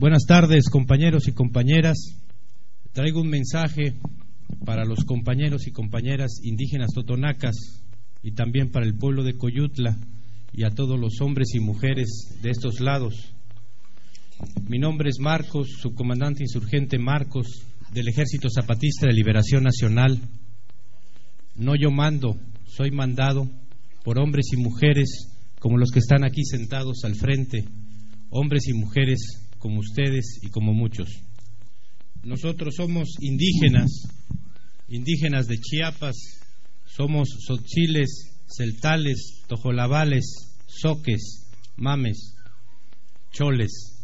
Buenas tardes, compañeros y compañeras. Traigo un mensaje para los compañeros y compañeras indígenas totonacas y también para el pueblo de Coyutla y a todos los hombres y mujeres de estos lados. Mi nombre es Marcos, subcomandante insurgente Marcos del Ejército Zapatista de Liberación Nacional. No yo mando, soy mandado por hombres y mujeres como los que están aquí sentados al frente, hombres y mujeres como ustedes y como muchos. Nosotros somos indígenas, indígenas de Chiapas, somos sochiles, celtales, tojolabales, soques, mames, choles.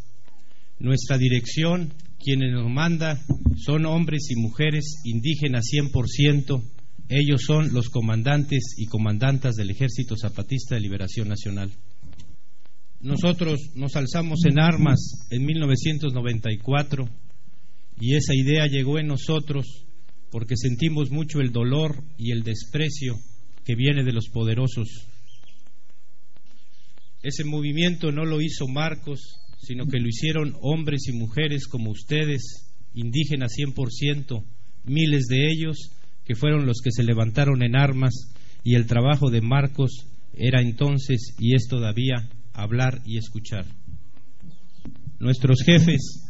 Nuestra dirección, quienes nos manda, son hombres y mujeres indígenas 100%. Ellos son los comandantes y comandantas del Ejército Zapatista de Liberación Nacional. Nosotros nos alzamos en armas en 1994 y esa idea llegó en nosotros porque sentimos mucho el dolor y el desprecio que viene de los poderosos. Ese movimiento no lo hizo Marcos, sino que lo hicieron hombres y mujeres como ustedes, indígenas 100%, miles de ellos que fueron los que se levantaron en armas y el trabajo de Marcos era entonces y es todavía hablar y escuchar. Nuestros jefes,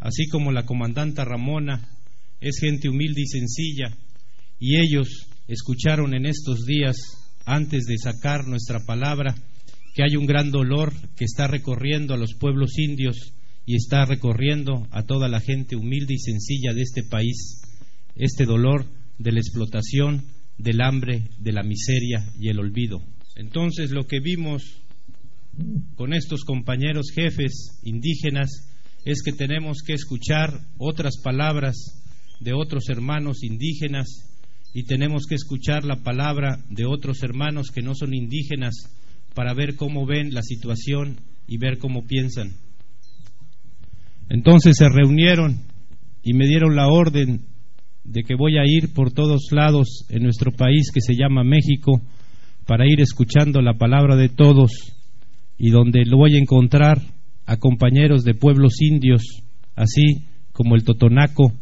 así como la comandanta Ramona, es gente humilde y sencilla, y ellos escucharon en estos días, antes de sacar nuestra palabra, que hay un gran dolor que está recorriendo a los pueblos indios y está recorriendo a toda la gente humilde y sencilla de este país, este dolor de la explotación, del hambre, de la miseria y el olvido. Entonces lo que vimos con estos compañeros jefes indígenas es que tenemos que escuchar otras palabras de otros hermanos indígenas y tenemos que escuchar la palabra de otros hermanos que no son indígenas para ver cómo ven la situación y ver cómo piensan. Entonces se reunieron y me dieron la orden de que voy a ir por todos lados en nuestro país que se llama México para ir escuchando la palabra de todos y donde lo voy a encontrar a compañeros de pueblos indios, así como el Totonaco,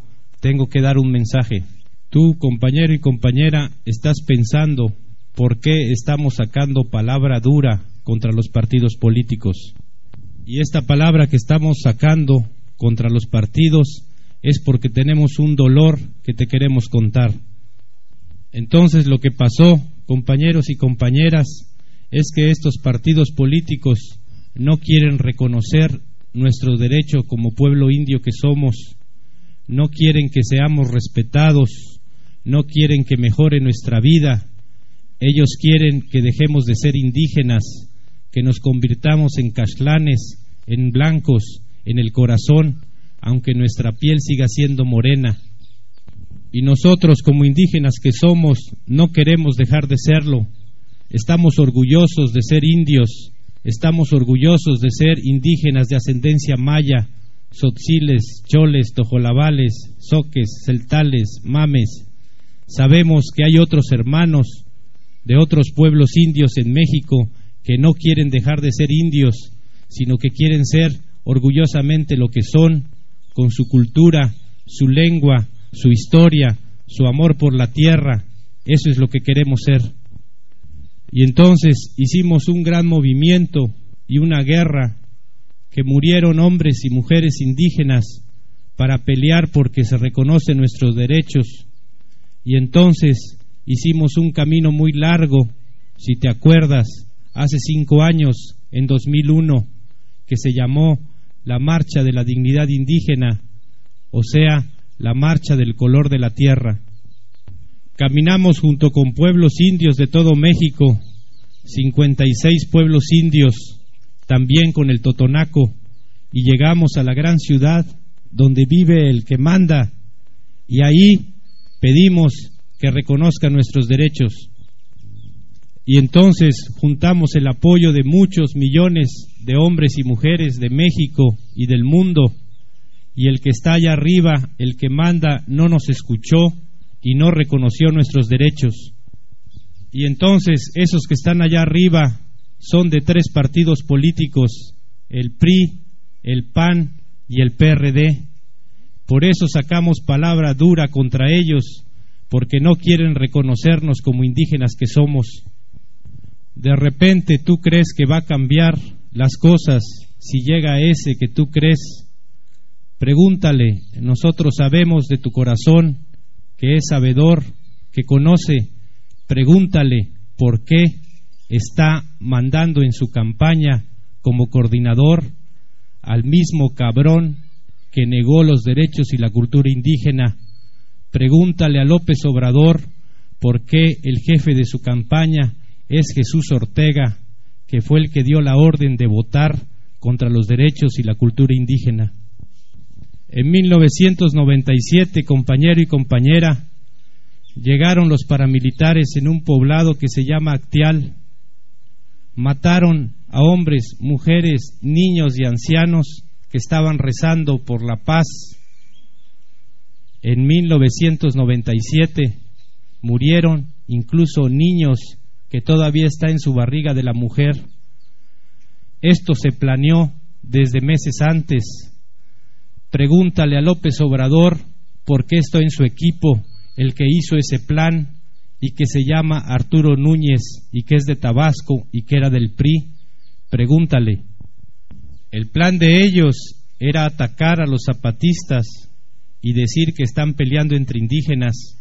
tengo que dar un mensaje. Tú, compañero y compañera, estás pensando por qué estamos sacando palabra dura contra los partidos políticos. Y esta palabra que estamos sacando contra los partidos es porque tenemos un dolor que te queremos contar. Entonces lo que pasó, compañeros y compañeras, es que estos partidos políticos no quieren reconocer nuestro derecho como pueblo indio que somos, no quieren que seamos respetados, no quieren que mejore nuestra vida, ellos quieren que dejemos de ser indígenas, que nos convirtamos en caslanes, en blancos, en el corazón, aunque nuestra piel siga siendo morena. Y nosotros como indígenas que somos, no queremos dejar de serlo. Estamos orgullosos de ser indios, estamos orgullosos de ser indígenas de ascendencia maya, sotziles, choles, tojolabales, soques, celtales, mames. Sabemos que hay otros hermanos de otros pueblos indios en México que no quieren dejar de ser indios, sino que quieren ser orgullosamente lo que son, con su cultura, su lengua, su historia, su amor por la tierra. Eso es lo que queremos ser. Y entonces hicimos un gran movimiento y una guerra que murieron hombres y mujeres indígenas para pelear porque se reconocen nuestros derechos. Y entonces hicimos un camino muy largo, si te acuerdas, hace cinco años, en 2001, que se llamó la Marcha de la Dignidad Indígena, o sea, la Marcha del Color de la Tierra. Caminamos junto con pueblos indios de todo México, 56 pueblos indios, también con el Totonaco, y llegamos a la gran ciudad donde vive el que manda, y ahí pedimos que reconozca nuestros derechos. Y entonces juntamos el apoyo de muchos millones de hombres y mujeres de México y del mundo, y el que está allá arriba, el que manda, no nos escuchó y no reconoció nuestros derechos. Y entonces esos que están allá arriba son de tres partidos políticos, el PRI, el PAN y el PRD. Por eso sacamos palabra dura contra ellos, porque no quieren reconocernos como indígenas que somos. De repente tú crees que va a cambiar las cosas si llega ese que tú crees. Pregúntale, nosotros sabemos de tu corazón que es sabedor, que conoce. Pregúntale por qué está mandando en su campaña como coordinador al mismo cabrón que negó los derechos y la cultura indígena. Pregúntale a López Obrador por qué el jefe de su campaña es Jesús Ortega, que fue el que dio la orden de votar contra los derechos y la cultura indígena. En 1997, compañero y compañera, llegaron los paramilitares en un poblado que se llama Actial. Mataron a hombres, mujeres, niños y ancianos que estaban rezando por la paz. En 1997 murieron incluso niños que todavía está en su barriga de la mujer. Esto se planeó desde meses antes. Pregúntale a López Obrador por qué estoy en su equipo el que hizo ese plan y que se llama Arturo Núñez y que es de Tabasco y que era del PRI. Pregúntale. El plan de ellos era atacar a los zapatistas y decir que están peleando entre indígenas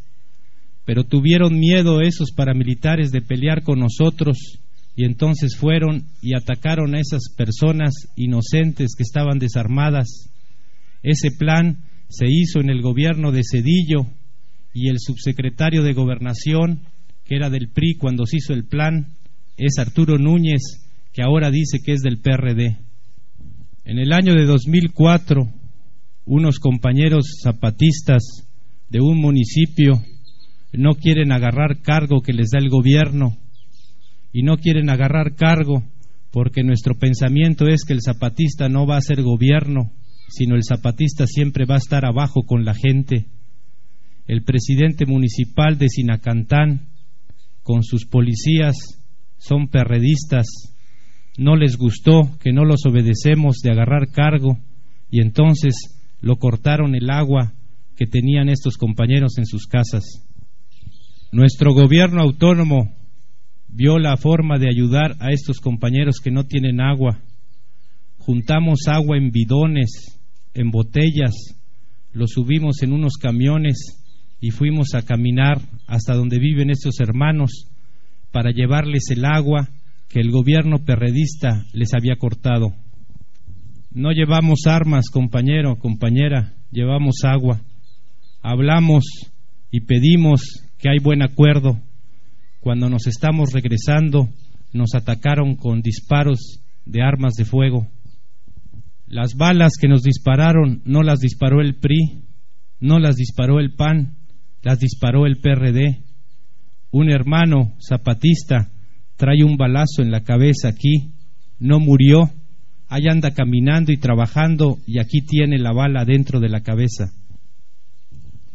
pero tuvieron miedo esos paramilitares de pelear con nosotros y entonces fueron y atacaron a esas personas inocentes que estaban desarmadas. Ese plan se hizo en el gobierno de Cedillo y el subsecretario de Gobernación, que era del PRI cuando se hizo el plan, es Arturo Núñez, que ahora dice que es del PRD. En el año de 2004, unos compañeros zapatistas de un municipio no quieren agarrar cargo que les da el gobierno y no quieren agarrar cargo porque nuestro pensamiento es que el zapatista no va a ser gobierno, sino el zapatista siempre va a estar abajo con la gente. El presidente municipal de Sinacantán, con sus policías, son perredistas. No les gustó que no los obedecemos de agarrar cargo y entonces lo cortaron el agua que tenían estos compañeros en sus casas. Nuestro gobierno autónomo vio la forma de ayudar a estos compañeros que no tienen agua. Juntamos agua en bidones, en botellas, lo subimos en unos camiones y fuimos a caminar hasta donde viven estos hermanos para llevarles el agua que el gobierno perredista les había cortado. No llevamos armas, compañero, compañera, llevamos agua. Hablamos y pedimos que hay buen acuerdo. Cuando nos estamos regresando, nos atacaron con disparos de armas de fuego. Las balas que nos dispararon no las disparó el PRI, no las disparó el PAN, las disparó el PRD. Un hermano zapatista trae un balazo en la cabeza aquí, no murió, ahí anda caminando y trabajando y aquí tiene la bala dentro de la cabeza.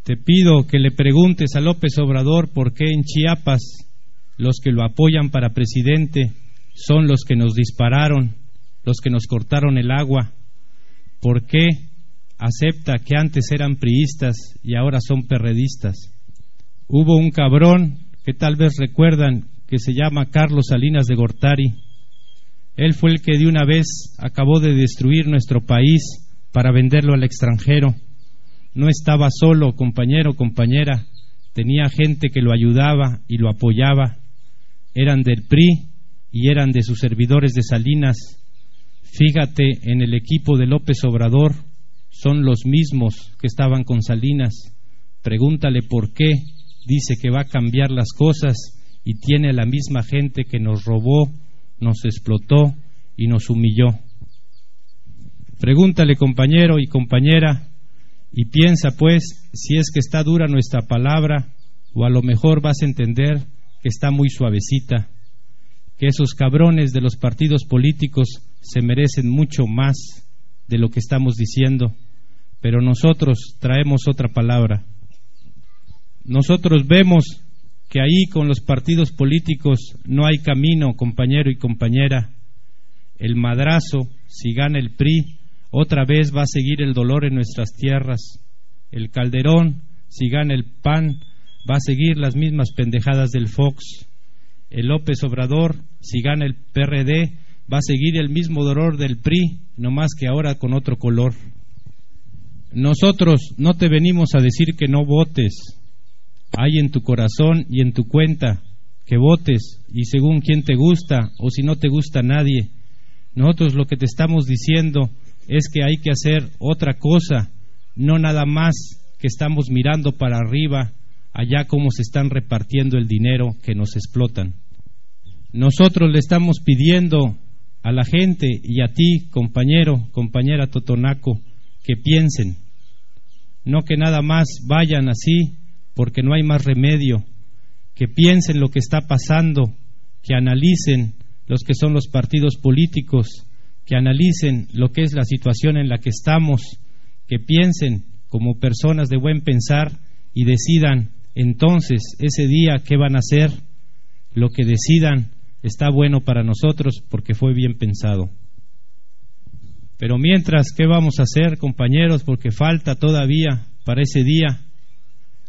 Te pido que le preguntes a López Obrador por qué en Chiapas los que lo apoyan para presidente son los que nos dispararon, los que nos cortaron el agua. ¿Por qué acepta que antes eran priistas y ahora son perredistas? Hubo un cabrón que tal vez recuerdan que se llama Carlos Salinas de Gortari. Él fue el que de una vez acabó de destruir nuestro país para venderlo al extranjero no estaba solo, compañero, compañera, tenía gente que lo ayudaba y lo apoyaba, eran del PRI y eran de sus servidores de Salinas. Fíjate en el equipo de López Obrador, son los mismos que estaban con Salinas. Pregúntale por qué, dice que va a cambiar las cosas y tiene la misma gente que nos robó, nos explotó y nos humilló. Pregúntale, compañero y compañera, y piensa, pues, si es que está dura nuestra palabra, o a lo mejor vas a entender que está muy suavecita, que esos cabrones de los partidos políticos se merecen mucho más de lo que estamos diciendo, pero nosotros traemos otra palabra. Nosotros vemos que ahí con los partidos políticos no hay camino, compañero y compañera. El madrazo, si gana el PRI, otra vez va a seguir el dolor en nuestras tierras. El Calderón, si gana el PAN, va a seguir las mismas pendejadas del Fox. El López Obrador, si gana el PRD, va a seguir el mismo dolor del PRI, no más que ahora con otro color. Nosotros no te venimos a decir que no votes. Hay en tu corazón y en tu cuenta que votes y según quién te gusta o si no te gusta nadie. Nosotros lo que te estamos diciendo es que hay que hacer otra cosa, no nada más que estamos mirando para arriba, allá cómo se están repartiendo el dinero que nos explotan. Nosotros le estamos pidiendo a la gente y a ti, compañero, compañera Totonaco, que piensen, no que nada más vayan así porque no hay más remedio, que piensen lo que está pasando, que analicen los que son los partidos políticos, que analicen lo que es la situación en la que estamos, que piensen como personas de buen pensar y decidan entonces ese día qué van a hacer, lo que decidan está bueno para nosotros porque fue bien pensado. Pero mientras, ¿qué vamos a hacer, compañeros? Porque falta todavía para ese día.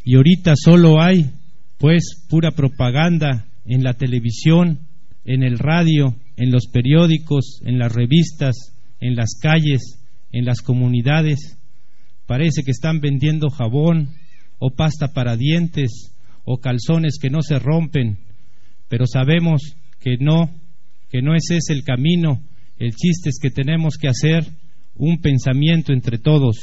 Y ahorita solo hay, pues, pura propaganda en la televisión, en el radio, en los periódicos, en las revistas, en las calles, en las comunidades. Parece que están vendiendo jabón o pasta para dientes o calzones que no se rompen, pero sabemos que no, que no ese es el camino. El chiste es que tenemos que hacer un pensamiento entre todos.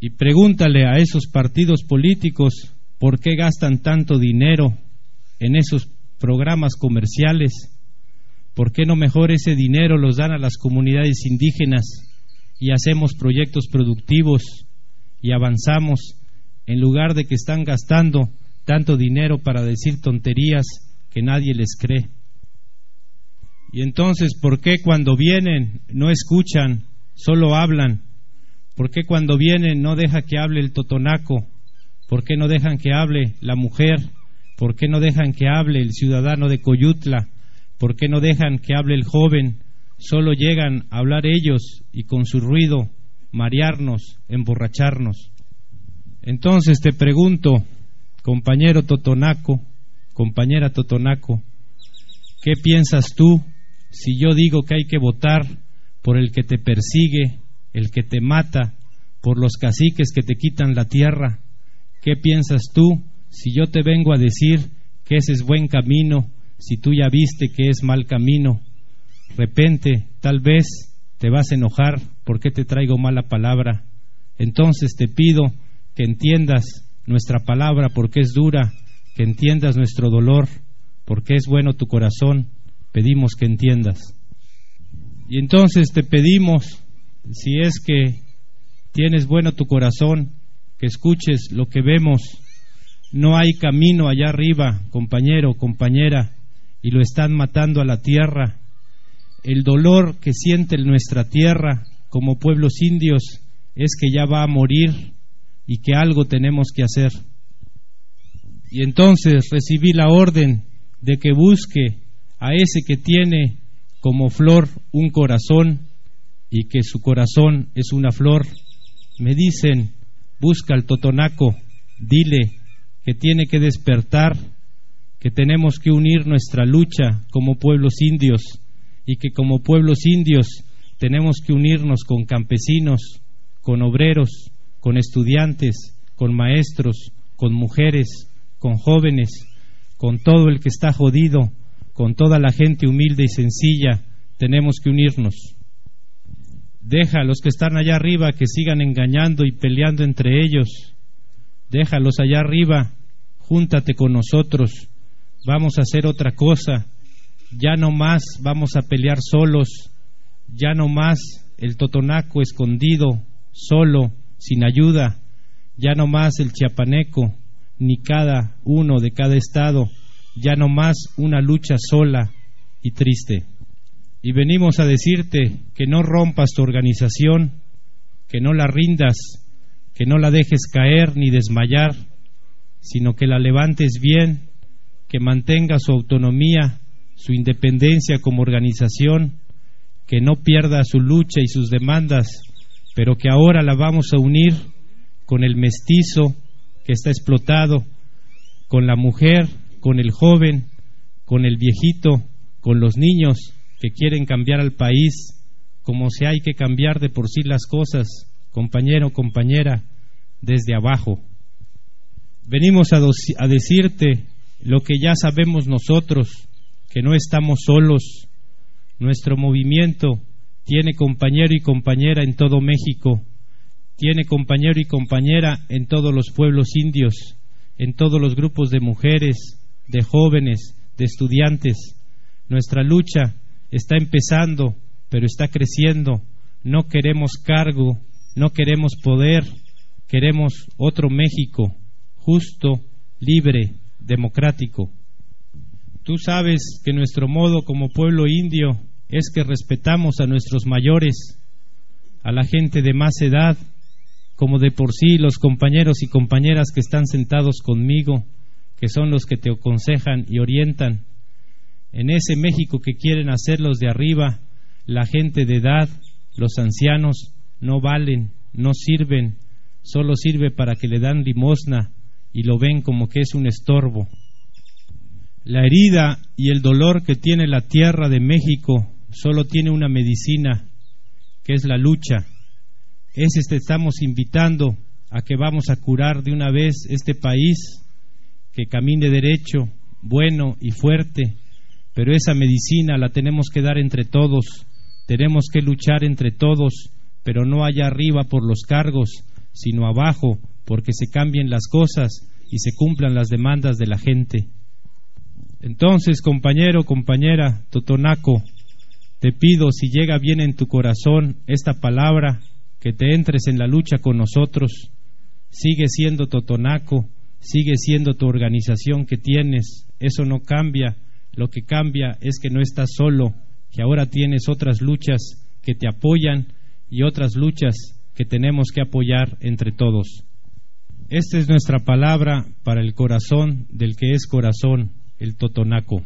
Y pregúntale a esos partidos políticos por qué gastan tanto dinero en esos programas comerciales. ¿Por qué no mejor ese dinero los dan a las comunidades indígenas y hacemos proyectos productivos y avanzamos en lugar de que están gastando tanto dinero para decir tonterías que nadie les cree. Y entonces, ¿por qué cuando vienen no escuchan, solo hablan? ¿Por qué cuando vienen no deja que hable el totonaco? ¿Por qué no dejan que hable la mujer? ¿Por qué no dejan que hable el ciudadano de Coyutla? ¿Por qué no dejan que hable el joven? Solo llegan a hablar ellos y con su ruido marearnos, emborracharnos. Entonces te pregunto, compañero Totonaco, compañera Totonaco, ¿qué piensas tú si yo digo que hay que votar por el que te persigue, el que te mata, por los caciques que te quitan la tierra? ¿Qué piensas tú si yo te vengo a decir que ese es buen camino, si tú ya viste que es mal camino? Repente, tal vez te vas a enojar porque te traigo mala palabra. Entonces te pido que entiendas nuestra palabra porque es dura que entiendas nuestro dolor, porque es bueno tu corazón, pedimos que entiendas. Y entonces te pedimos, si es que tienes bueno tu corazón, que escuches lo que vemos. No hay camino allá arriba, compañero, compañera, y lo están matando a la tierra. El dolor que siente nuestra tierra como pueblos indios es que ya va a morir y que algo tenemos que hacer. Y entonces recibí la orden de que busque a ese que tiene como flor un corazón y que su corazón es una flor. Me dicen, busca al totonaco, dile que tiene que despertar, que tenemos que unir nuestra lucha como pueblos indios y que como pueblos indios tenemos que unirnos con campesinos, con obreros, con estudiantes, con maestros, con mujeres, con jóvenes, con todo el que está jodido, con toda la gente humilde y sencilla, tenemos que unirnos. Deja a los que están allá arriba que sigan engañando y peleando entre ellos. Déjalos allá arriba, júntate con nosotros, vamos a hacer otra cosa. Ya no más vamos a pelear solos, ya no más el totonaco escondido, solo, sin ayuda, ya no más el chiapaneco, ni cada uno de cada estado, ya no más una lucha sola y triste. Y venimos a decirte que no rompas tu organización, que no la rindas, que no la dejes caer ni desmayar, sino que la levantes bien, que mantenga su autonomía, su independencia como organización, que no pierda su lucha y sus demandas, pero que ahora la vamos a unir con el mestizo que está explotado, con la mujer, con el joven, con el viejito, con los niños que quieren cambiar al país, como si hay que cambiar de por sí las cosas, compañero, compañera, desde abajo. Venimos a, a decirte lo que ya sabemos nosotros, que no estamos solos. Nuestro movimiento tiene compañero y compañera en todo México, tiene compañero y compañera en todos los pueblos indios, en todos los grupos de mujeres, de jóvenes, de estudiantes. Nuestra lucha está empezando, pero está creciendo. No queremos cargo, no queremos poder, queremos otro México, justo, libre, democrático. Tú sabes que nuestro modo como pueblo indio es que respetamos a nuestros mayores, a la gente de más edad, como de por sí los compañeros y compañeras que están sentados conmigo, que son los que te aconsejan y orientan. En ese México que quieren hacer los de arriba, la gente de edad, los ancianos, no valen, no sirven, solo sirve para que le dan limosna y lo ven como que es un estorbo. La herida y el dolor que tiene la tierra de México solo tiene una medicina, que es la lucha. Ese te estamos invitando a que vamos a curar de una vez este país, que camine derecho, bueno y fuerte, pero esa medicina la tenemos que dar entre todos, tenemos que luchar entre todos, pero no allá arriba por los cargos, sino abajo porque se cambien las cosas y se cumplan las demandas de la gente. Entonces, compañero, compañera, Totonaco, te pido si llega bien en tu corazón esta palabra, que te entres en la lucha con nosotros. Sigue siendo Totonaco, sigue siendo tu organización que tienes, eso no cambia, lo que cambia es que no estás solo, que ahora tienes otras luchas que te apoyan y otras luchas que tenemos que apoyar entre todos. Esta es nuestra palabra para el corazón del que es corazón, el totonaco.